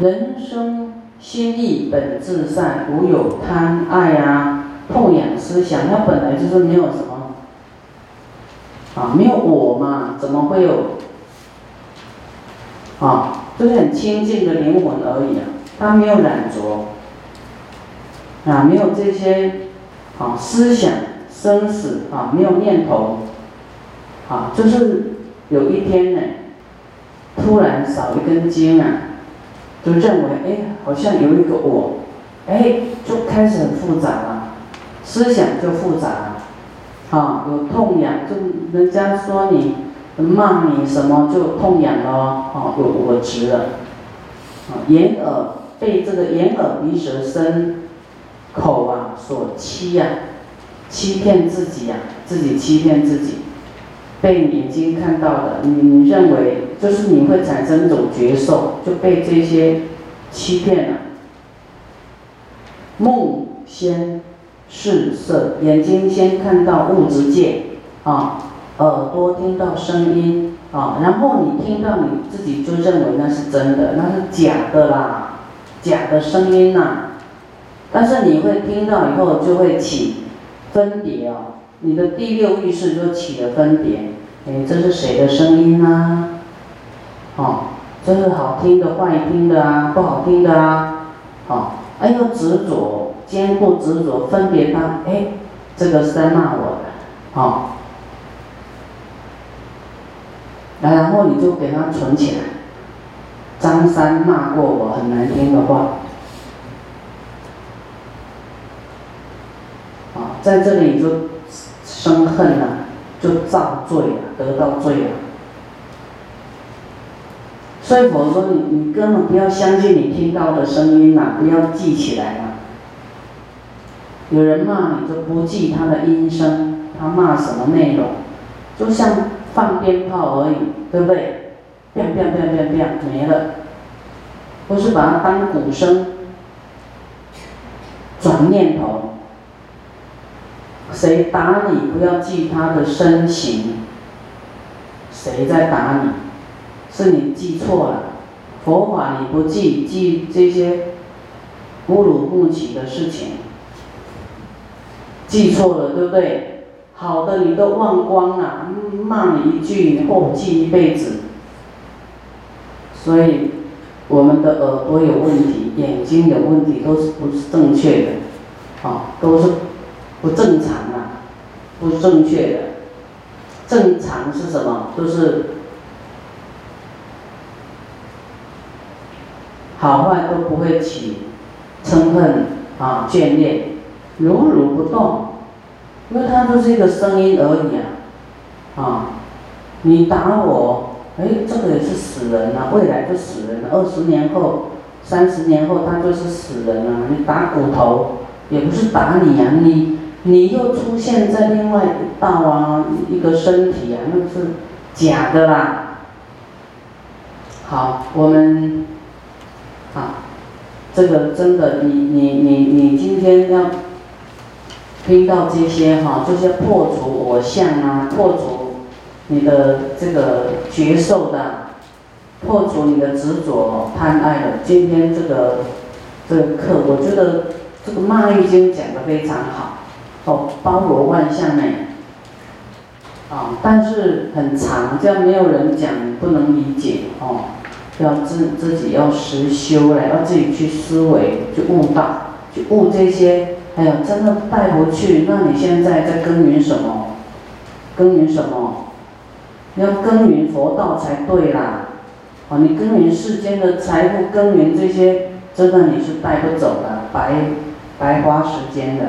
人生心意本自善，无有贪爱啊、痛痒思想，它本来就是没有什么啊，没有我嘛，怎么会有啊？就是很清净的灵魂而已啊，它没有染着啊，没有这些啊思想生死啊，没有念头啊，就是有一天呢，突然少一根筋啊。就认为，哎，好像有一个我，哎，就开始很复杂了，思想就复杂了，啊，有痛痒，就人家说你骂你什么就痛痒了，啊，有我执了，啊，眼耳被这个眼耳鼻舌身口啊所欺呀，欺骗自己呀，自己欺骗自己，被眼睛看到的，你认为。就是你会产生一种觉受，就被这些欺骗了。梦先视色，眼睛先看到物质界啊，耳朵听到声音啊，然后你听到你自己就认为那是真的，那是假的啦，假的声音呐。但是你会听到以后就会起分别哦，你的第六意识就起了分别，哎，这是谁的声音呢？哦，这是好听的、坏听的啊，不好听的啊，哦，哎呦执着，坚固执着，分别它，哎，这个是在骂我的，哦，然后你就给它存起来。张三骂过我很难听的话，啊，在这里就生恨了，就造罪了，得到罪了。所以佛说你你根本不要相信你听到的声音呐，不要记起来了。有人骂你就不记他的音声，他骂什么内容，就像放鞭炮而已，对不对？变变变变变没了，不是把它当鼓声，转念头。谁打你不要记他的身形，谁在打你？是你记错了，佛法你不记，记这些乌鲁木齐的事情，记错了，对不对？好的你都忘光了，骂你一句，你后记一辈子。所以我们的耳朵有问题，眼睛有问题，都是不是正确的，啊，都是不正常的，不正确的。正常是什么？都是。好坏都不会起嗔恨啊眷恋，如如不动，因为它就是一个声音而已啊，啊，你打我，哎，这个也是死人啊，未来就死人了，二十年后、三十年后他就是死人了。你打骨头也不是打你呀，你你又出现在另外一道啊，一个身体啊，那是假的啦。好，我们。啊，这个真的，你你你你今天要听到这些哈，这些破除我相啊，破除你的这个觉受的，破除你的执着贪爱的。今天这个这个课，我觉得这个《骂易经》讲的非常好，哦，包罗万象呢，啊，但是很长，这样没有人讲，不能理解哦。要自自己要实修了，要自己去思维，去悟道，去悟这些。哎呀，真的带回去。那你现在在耕耘什么？耕耘什么？要耕耘佛道才对啦。哦，你耕耘世间的财富，耕耘这些，真的你是带不走的，白白花时间的，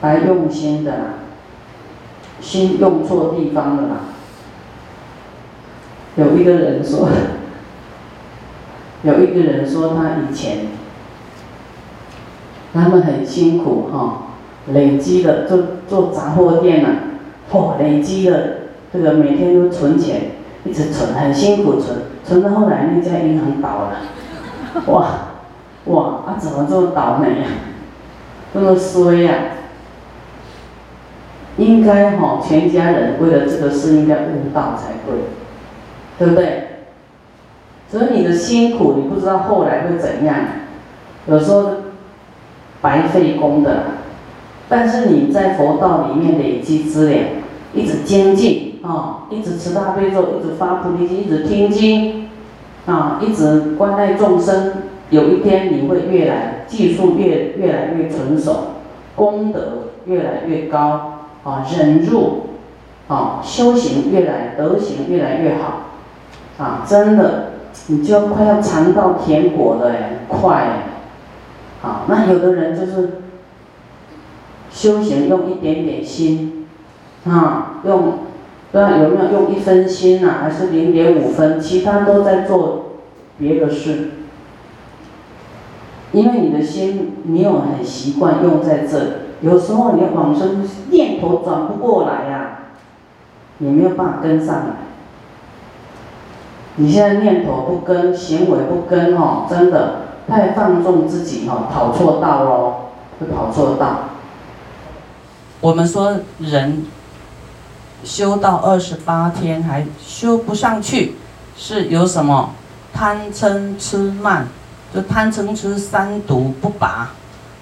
白用心的，心用错地方了啦。有一个人说，有一个人说他以前，他们很辛苦哈，累积的做做杂货店呐，嚯，累积的这个每天都存钱，一直存，很辛苦存，存到后来那家银行倒了，哇，哇，啊怎么这么倒霉呀，这么衰呀？应该哈，全家人为了这个事应该悟道才对。对不对？所以你的辛苦，你不知道后来会怎样，有时候白费功的。但是你在佛道里面累积资粮，一直精进啊，一直持大悲咒，一直发菩提心，一直听经，啊，一直关爱众生，有一天你会越来技术越越来越成熟，功德越来越高。啊，忍辱，啊，修行越来德行越来越好，啊，真的，你就要快要尝到甜果了哎，快，啊，那有的人就是修行用一点点心，啊，用，不知道有没有用一分心呐，还是零点五分，其他都在做别的事，因为你的心没有很习惯用在这里。有时候你往生念头转不过来呀，你没有办法跟上来。你现在念头不跟，行为不跟哦，真的太放纵自己哦，跑错道喽，会跑错道。我们说人修到二十八天还修不上去，是有什么贪嗔痴慢，就贪嗔痴三毒不拔。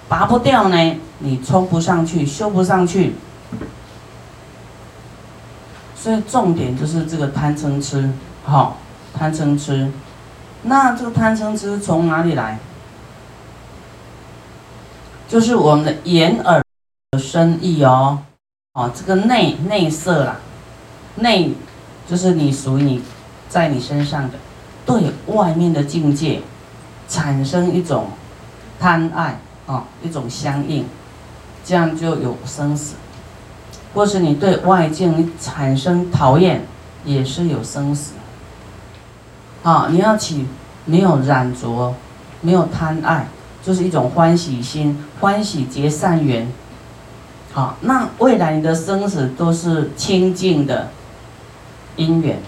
拔不掉呢，你冲不上去，修不上去。所以重点就是这个贪嗔痴，好，贪嗔痴。那这个贪嗔痴从哪里来？就是我们的眼耳身意哦，哦，这个内内色啦，内就是你属于你，在你身上的，对外面的境界产生一种贪爱。哦，一种相应，这样就有生死；或是你对外境产生讨厌，也是有生死。啊，你要起没有染着，没有贪爱，就是一种欢喜心，欢喜结善缘。好，那未来你的生死都是清净的因缘，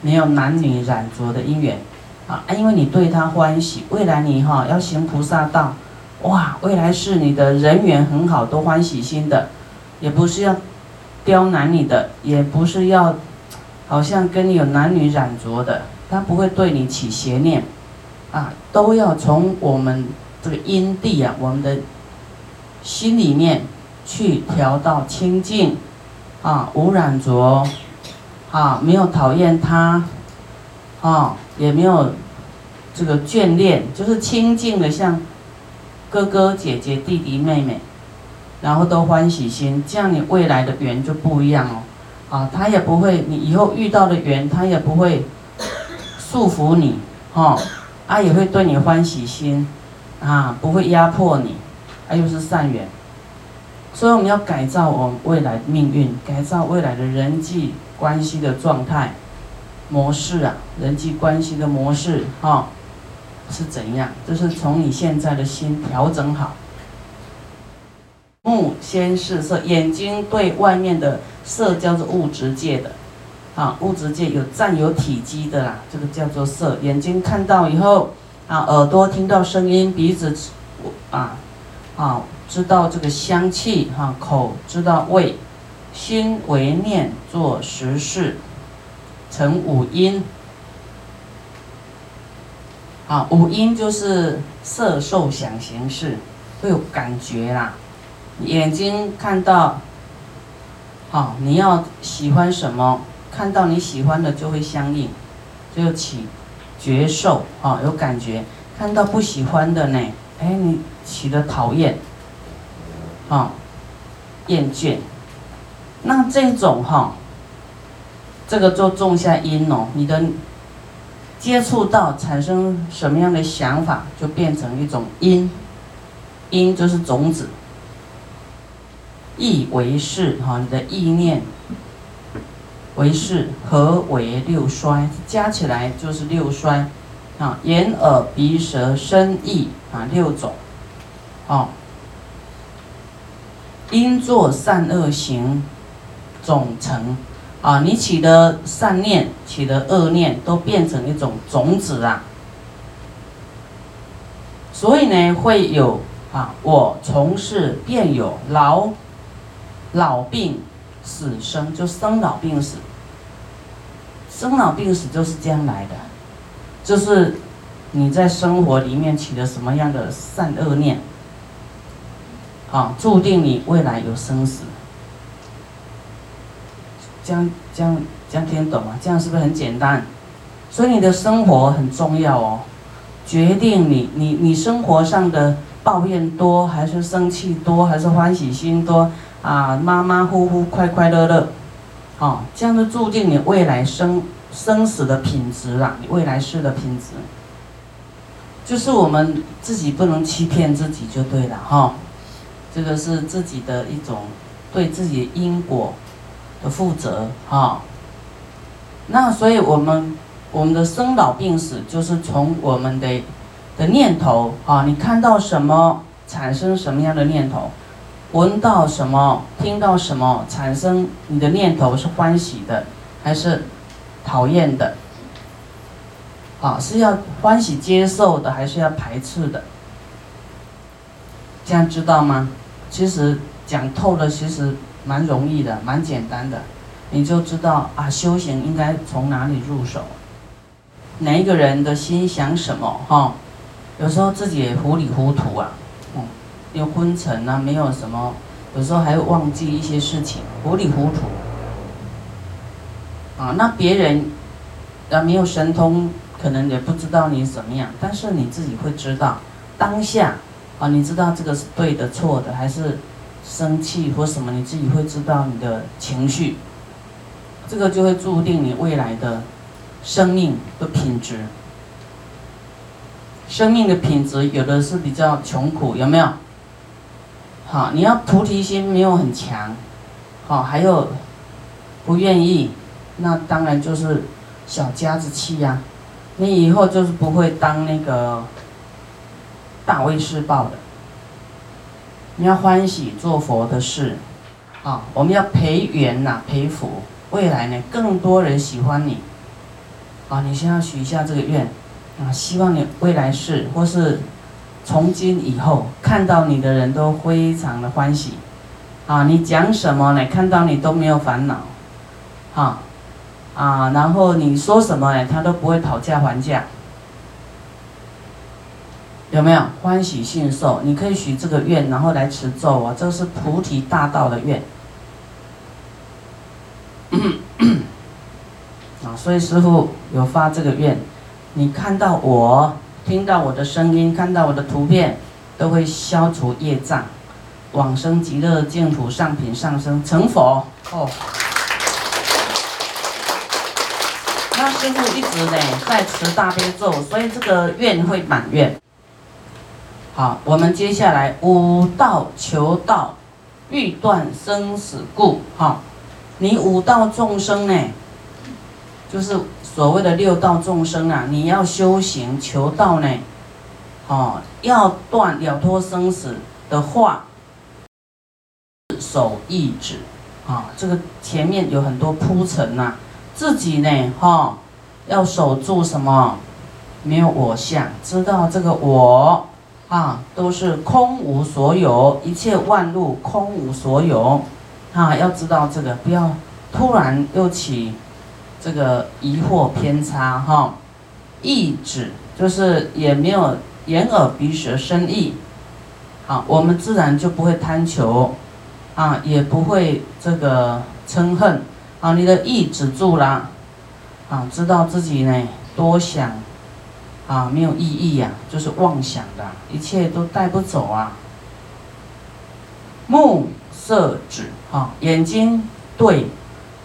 没有男女染着的因缘。啊，因为你对他欢喜，未来你哈要行菩萨道。哇，未来是你的人缘很好，都欢喜心的，也不是要刁难你的，也不是要好像跟你有男女染着的，他不会对你起邪念，啊，都要从我们这个因地啊，我们的心里面去调到清净，啊，无染着，啊，没有讨厌他，啊，也没有这个眷恋，就是清净的像。哥哥姐姐弟弟妹妹，然后都欢喜心，这样你未来的缘就不一样哦。啊，他也不会，你以后遇到的缘，他也不会祝福你，哈，啊也会对你欢喜心，啊不会压迫你，啊又是善缘。所以我们要改造我们未来命运，改造未来的人际关系的状态模式啊，人际关系的模式，哈。是怎样？就是从你现在的心调整好。目先是色，眼睛对外面的色叫做物质界的，啊，物质界有占有体积的啦，这个叫做色。眼睛看到以后，啊，耳朵听到声音，鼻子，啊，啊，知道这个香气，哈，口知道味，心为念做实事，成五音。啊，五音就是色、受、想、行、识，会有感觉啦。眼睛看到，好，你要喜欢什么，看到你喜欢的就会相应，就起觉受啊，有感觉。看到不喜欢的呢，哎，你起的讨厌，啊，厌倦。那这种哈，这个就种下因哦，你的。接触到产生什么样的想法，就变成一种因，因就是种子。意为是哈，你的意念为是，何为六衰，加起来就是六衰啊。眼耳鼻舌身意啊，六种哦。因作善恶行，总成。啊，你起的善念，起的恶念，都变成一种种子啊。所以呢，会有啊，我从事便有老、老病、死生，就生老病死。生老病死就是这样来的。就是你在生活里面起了什么样的善恶念，啊，注定你未来有生死。这样这样这样听懂吗？这样是不是很简单？所以你的生活很重要哦，决定你你你生活上的抱怨多还是生气多还是欢喜心多啊，马马虎虎快快乐乐，哦，这样就注定你未来生生死的品质啦，你未来世的品质，就是我们自己不能欺骗自己就对了哈，这个是自己的一种对自己因果的负责哈，那所以我们。我们的生老病死就是从我们的的念头啊，你看到什么产生什么样的念头，闻到什么听到什么产生你的念头是欢喜的还是讨厌的？啊，是要欢喜接受的还是要排斥的？这样知道吗？其实讲透了，其实蛮容易的，蛮简单的，你就知道啊，修行应该从哪里入手。哪一个人的心想什么？哈，有时候自己也糊里糊涂啊，有昏沉啊，没有什么，有时候还会忘记一些事情，糊里糊涂。啊，那别人啊没有神通，可能也不知道你怎么样，但是你自己会知道当下啊，你知道这个是对的、错的，还是生气或什么，你自己会知道你的情绪，这个就会注定你未来的。生命的品质，生命的品质有的是比较穷苦，有没有？好，你要菩提心没有很强，好，还有不愿意，那当然就是小家子气呀。你以后就是不会当那个大威士报的。你要欢喜做佛的事，啊，我们要培缘呐，培福，未来呢更多人喜欢你。啊，你先要许一下这个愿，啊，希望你未来世或是从今以后看到你的人都非常的欢喜，啊，你讲什么呢？看到你都没有烦恼，哈，啊，然后你说什么呢？他都不会讨价还价，有没有欢喜信受？你可以许这个愿，然后来持咒啊，这是菩提大道的愿。啊所以师傅有发这个愿，你看到我，听到我的声音，看到我的图片，都会消除业障，往生极乐净土上品上升成佛哦。那师傅一直呢在持大悲咒，所以这个愿会满愿。好，我们接下来五道求道，欲断生死故。哈，你五道众生呢？就是所谓的六道众生啊，你要修行求道呢，哦，要断了脱生死的话，守意志啊，这个前面有很多铺陈呐，自己呢，哈，要守住什么？没有我相，知道这个我啊，都是空无所有，一切万物空无所有，啊，要知道这个，不要突然又起。这个疑惑偏差哈，意志就是也没有眼耳鼻舌身意，啊，我们自然就不会贪求，啊，也不会这个嗔恨，啊，你的意止住了，啊，知道自己呢多想，啊，没有意义呀，就是妄想的，一切都带不走啊。目色止，啊，眼睛对。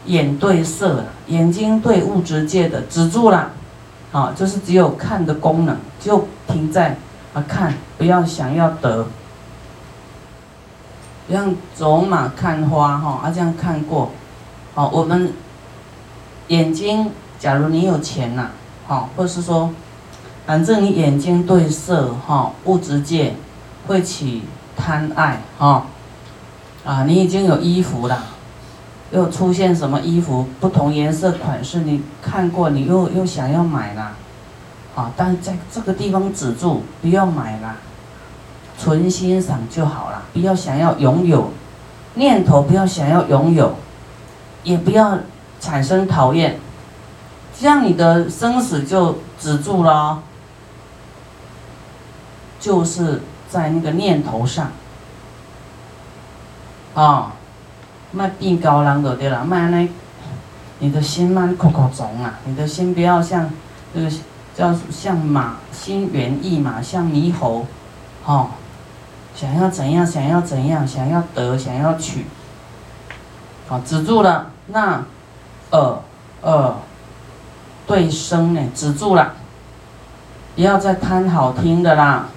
眼对色，眼睛对物质界的止住了，啊，就是只有看的功能，就停在啊看，不要想要得，像走马看花哈，啊这样看过，好，我们眼睛，假如你有钱呐，好，或是说，反正你眼睛对色哈，物质界会起贪爱哈，啊，你已经有衣服了。又出现什么衣服不同颜色款式？你看过，你又又想要买了，啊！但在这个地方止住，不要买了，纯欣赏就好了，不要想要拥有，念头不要想要拥有，也不要产生讨厌，这样你的生死就止住了，就是在那个念头上，啊，卖变高人就对了，卖那，你的心慢口口重啊，你的心不要像那个叫像马心猿意马，像猕猴，哦，想要怎样，想要怎样，想要得，想要取，好，止住了，那，呃，呃。对声呢，止住了，不要再贪好听的啦，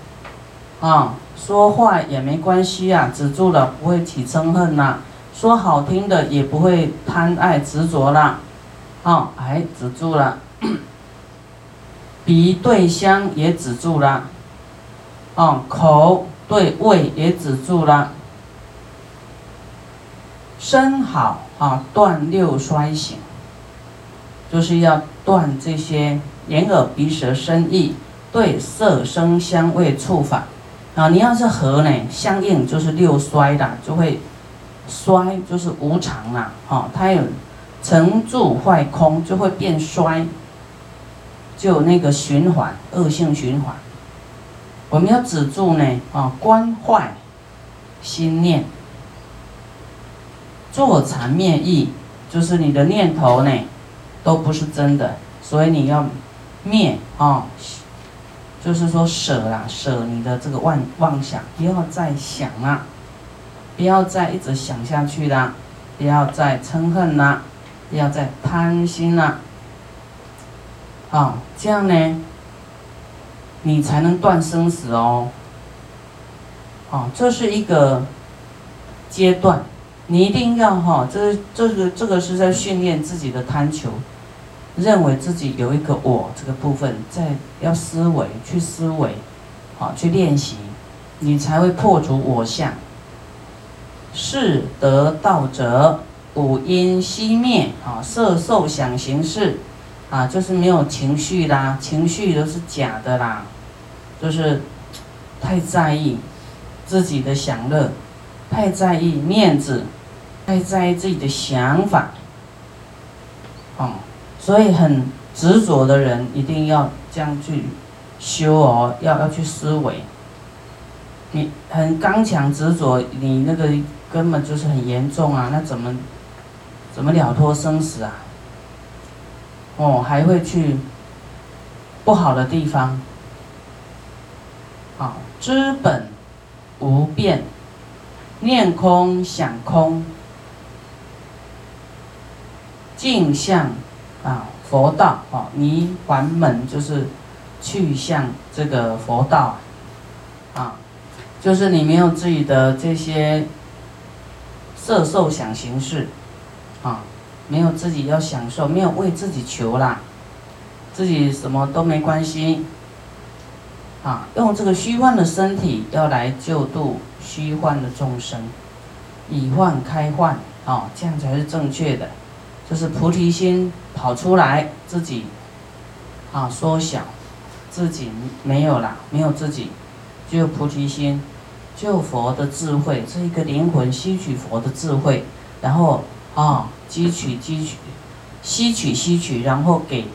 啊，说话也没关系啊，止住了不会起憎恨啦，说好听的也不会贪爱执着啦，啊，哎，止住了，鼻对香也止住了，啊，口对味也止住了，身好啊，断六衰行。就是要断这些眼耳鼻舌身意对色声香味触法啊！你要是和呢相应，就是六衰的，就会衰，就是无常啦，哈！它有成住坏空，就会变衰，就有那个循环，恶性循环。我们要止住呢，啊，观坏心念，坐禅灭意，就是你的念头呢。都不是真的，所以你要灭啊，就是说舍啦，舍你的这个妄妄想，不要再想了，不要再一直想下去啦，不要再嗔恨啦，不要再贪心啦，啊，这样呢，你才能断生死哦，啊，这是一个阶段，你一定要哈，这这个这个是在训练自己的贪求。认为自己有一个我这个部分，在要思维去思维，好去练习，你才会破除我相。是得道者，五阴熄灭，啊，色受想行识，啊，就是没有情绪啦，情绪都是假的啦，就是太在意自己的享乐，太在意面子，太在意自己的想法，哦。所以很执着的人一定要这样去修哦，要要去思维。你很刚强执着，你那个根本就是很严重啊！那怎么怎么了脱生死啊？哦，还会去不好的地方。好，知本无变，念空想空，镜像。啊，佛道啊，你还门就是去向这个佛道啊，就是你没有自己的这些色受想行识。啊，没有自己要享受，没有为自己求啦，自己什么都没关系。啊，用这个虚幻的身体要来救度虚幻的众生，以幻开幻啊，这样才是正确的。就是菩提心跑出来，自己啊缩小，自己没有啦，没有自己，只有菩提心，就佛的智慧，这一个灵魂吸取佛的智慧，然后啊汲取汲取，吸取吸取，然后给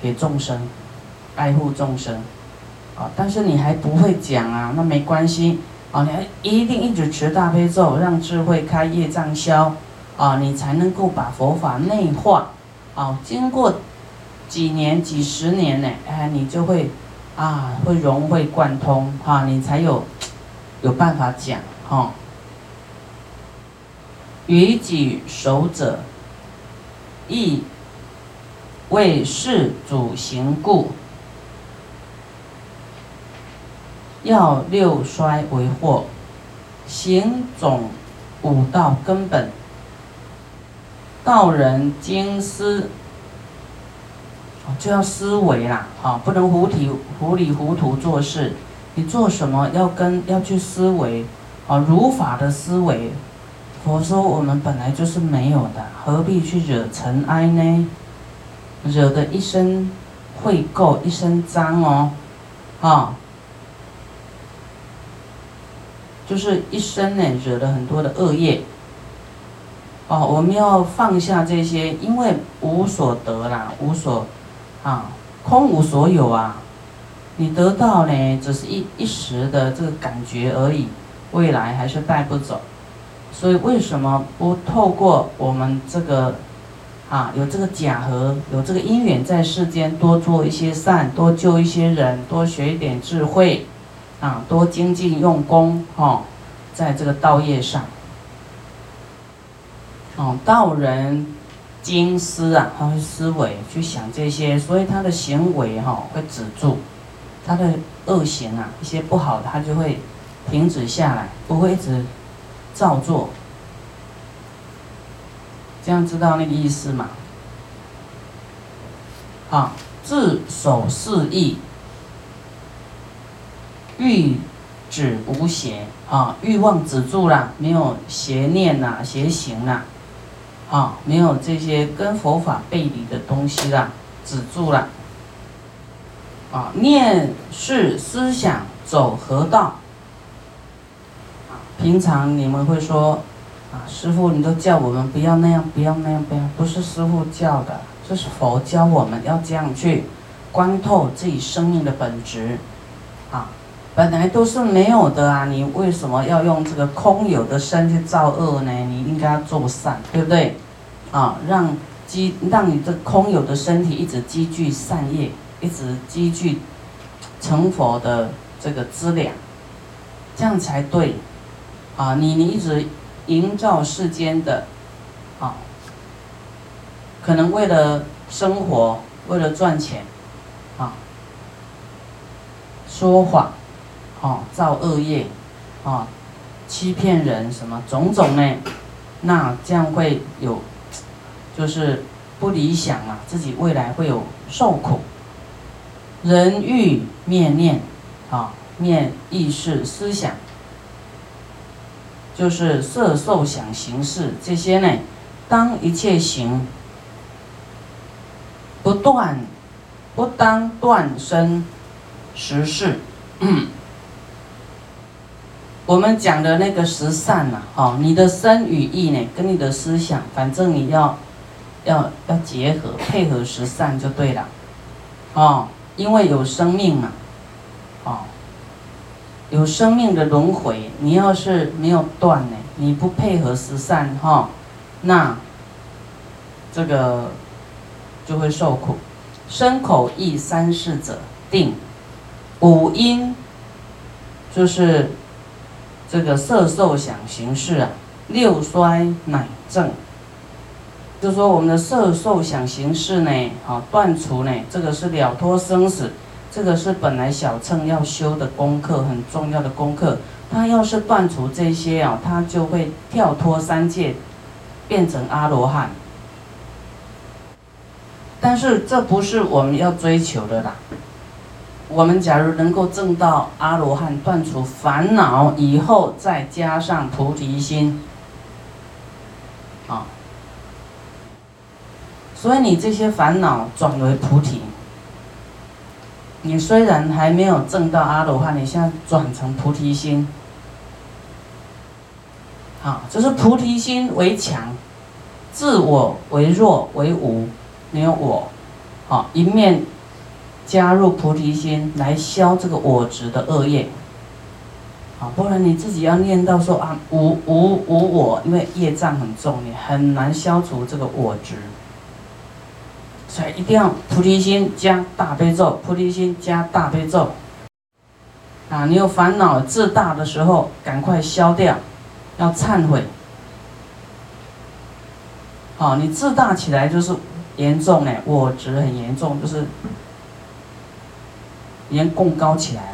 给众生，爱护众生，啊，但是你还不会讲啊，那没关系，啊，你还一定一直持大悲咒，让智慧开，业障消。啊，你才能够把佛法内化，啊，经过几年、几十年呢，哎，你就会啊，会融会贯通，哈，你才有有办法讲，哈。于己守者，亦为事主行故，要六衰为祸，行总五道根本。道人经思，就要思维啦，啊，不能糊里糊里糊涂做事。你做什么要跟要去思维，啊，如法的思维。佛说我们本来就是没有的，何必去惹尘埃呢？惹得一身秽垢，一身脏哦，啊，就是一生呢惹了很多的恶业。哦，我们要放下这些，因为无所得啦，无所啊，空无所有啊。你得到呢，只是一一时的这个感觉而已，未来还是带不走。所以为什么不透过我们这个啊，有这个假合，有这个因缘在世间，多做一些善，多救一些人，多学一点智慧，啊，多精进用功，哈，在这个道业上，哦，道人精思啊，他会思维去想这些，所以他的行为哈会止住。他的恶行啊，一些不好的，他就会停止下来，不会一直照做。这样知道那个意思吗？啊，自守四意，欲止无邪啊，欲望止住了，没有邪念呐，邪行呐，啊，没有这些跟佛法背离的东西了，止住了。啊，念是思想走河道？啊，平常你们会说，啊，师傅，你都叫我们不要那样，不要那样，不要，不是师傅叫的，这是佛教我们要这样去观透自己生命的本质。啊，本来都是没有的啊，你为什么要用这个空有的身去造恶呢？你应该要做善，对不对？啊，让积，让你这空有的身体一直积聚善业。一直积聚成佛的这个资粮，这样才对啊！你你一直营造世间的啊，可能为了生活，为了赚钱啊，说谎啊，造恶业啊，欺骗人什么种种呢？那这样会有就是不理想啊，自己未来会有受苦。人欲灭念，啊，灭意识思想，就是色受想行识这些呢。当一切行不断，不当断生十事。我们讲的那个十善呐，哦，你的身与意呢，跟你的思想，反正你要要要结合配合十善就对了，哦。因为有生命嘛，哦，有生命的轮回，你要是没有断呢，你不配合十善哈，那这个就会受苦。身口意三世者定，五阴就是这个色受想行识啊，六衰乃正。就说我们的色受想行识呢，啊，断除呢，这个是了脱生死，这个是本来小乘要修的功课，很重要的功课。他要是断除这些啊，他就会跳脱三界，变成阿罗汉。但是这不是我们要追求的啦。我们假如能够证到阿罗汉，断除烦恼以后，再加上菩提心，所以你这些烦恼转为菩提，你虽然还没有证到阿罗汉，你现在转成菩提心，好，就是菩提心为强，自我为弱为无，没有我，好，一面加入菩提心来消这个我执的恶业，好，不然你自己要念到说啊无无无我，因为业障很重，你很难消除这个我执。所以一定要菩提心加大悲咒，菩提心加大悲咒。啊，你有烦恼自大的时候，赶快消掉，要忏悔。好，你自大起来就是严重哎，我执很严重，就是连供高起来